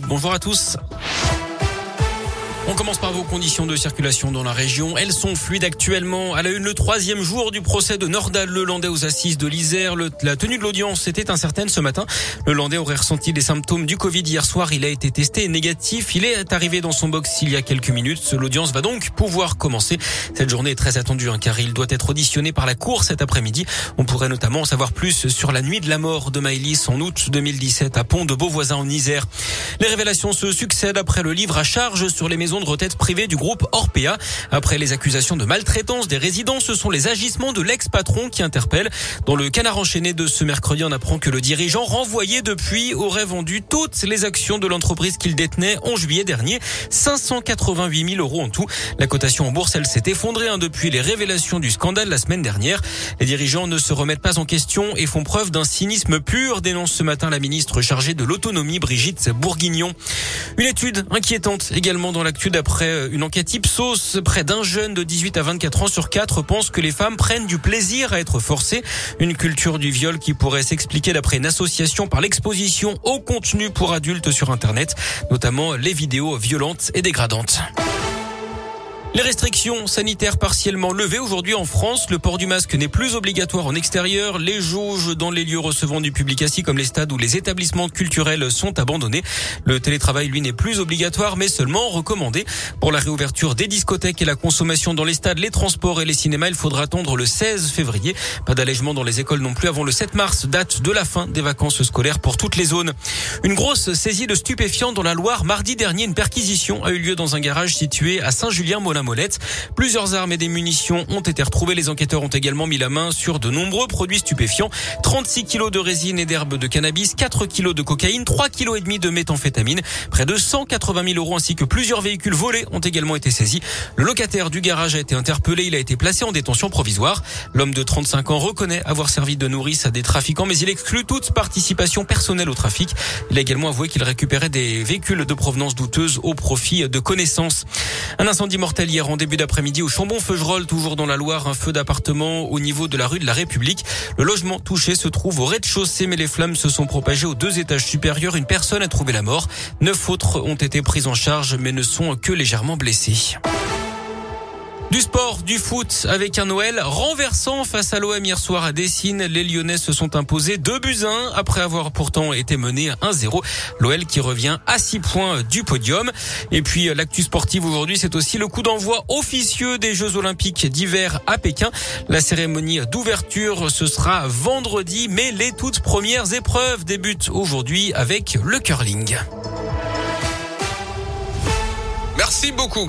Bonjour à tous. On commence par vos conditions de circulation dans la région. Elles sont fluides actuellement. À la une, le troisième jour du procès de Nordal Lelandais aux assises de l'Isère. La tenue de l'audience était incertaine ce matin. Le Landais aurait ressenti des symptômes du Covid hier soir. Il a été testé négatif. Il est arrivé dans son box il y a quelques minutes. L'audience va donc pouvoir commencer. Cette journée est très attendue hein, car il doit être auditionné par la Cour cet après-midi. On pourrait notamment en savoir plus sur la nuit de la mort de Maëlys en août 2017 à Pont de Beauvoisin en Isère. Les révélations se succèdent après le livre à charge sur les maisons de retraite privée du groupe Orpea. Après les accusations de maltraitance des résidents, ce sont les agissements de l'ex-patron qui interpellent. Dans le canard enchaîné de ce mercredi, on apprend que le dirigeant renvoyé depuis aurait vendu toutes les actions de l'entreprise qu'il détenait en juillet dernier. 588 000 euros en tout. La cotation en bourse, elle s'est effondrée hein, depuis les révélations du scandale la semaine dernière. Les dirigeants ne se remettent pas en question et font preuve d'un cynisme pur, dénonce ce matin la ministre chargée de l'autonomie, Brigitte Bourguignon. Une étude inquiétante également dans d'après euh, une enquête Ipsos. Près d'un jeune de 18 à 24 ans sur 4 pense que les femmes prennent du plaisir à être forcées. Une culture du viol qui pourrait s'expliquer d'après une association par l'exposition au contenu pour adultes sur Internet, notamment les vidéos violentes et dégradantes. Les restrictions sanitaires partiellement levées aujourd'hui en France. Le port du masque n'est plus obligatoire en extérieur. Les jauges dans les lieux recevant du public assis comme les stades ou les établissements culturels sont abandonnés. Le télétravail, lui, n'est plus obligatoire mais seulement recommandé. Pour la réouverture des discothèques et la consommation dans les stades, les transports et les cinémas, il faudra attendre le 16 février. Pas d'allègement dans les écoles non plus avant le 7 mars, date de la fin des vacances scolaires pour toutes les zones. Une grosse saisie de stupéfiants dans la Loire. Mardi dernier, une perquisition a eu lieu dans un garage situé à Saint-Julien-Molin molette. Plusieurs armes et des munitions ont été retrouvées. Les enquêteurs ont également mis la main sur de nombreux produits stupéfiants. 36 kilos de résine et d'herbe de cannabis, 4 kilos de cocaïne, 3 kilos et demi de méthamphétamine, près de 180 000 euros ainsi que plusieurs véhicules volés ont également été saisis. Le locataire du garage a été interpellé. Il a été placé en détention provisoire. L'homme de 35 ans reconnaît avoir servi de nourrice à des trafiquants, mais il exclut toute participation personnelle au trafic. Il a également avoué qu'il récupérait des véhicules de provenance douteuse au profit de connaissances. Un incendie mortel hier en début d'après-midi au Chambon-Feugerolles, toujours dans la Loire, un feu d'appartement au niveau de la rue de la République. Le logement touché se trouve au rez-de-chaussée, mais les flammes se sont propagées aux deux étages supérieurs. Une personne a trouvé la mort. Neuf autres ont été prises en charge, mais ne sont que légèrement blessés. Du sport, du foot avec un Noël renversant face à l'OM hier soir à Dessine. Les Lyonnais se sont imposés 2 buts 1 après avoir pourtant été menés 1-0. L'OL qui revient à 6 points du podium. Et puis l'actu sportive aujourd'hui, c'est aussi le coup d'envoi officieux des Jeux Olympiques d'hiver à Pékin. La cérémonie d'ouverture, ce sera vendredi, mais les toutes premières épreuves débutent aujourd'hui avec le curling. Merci beaucoup.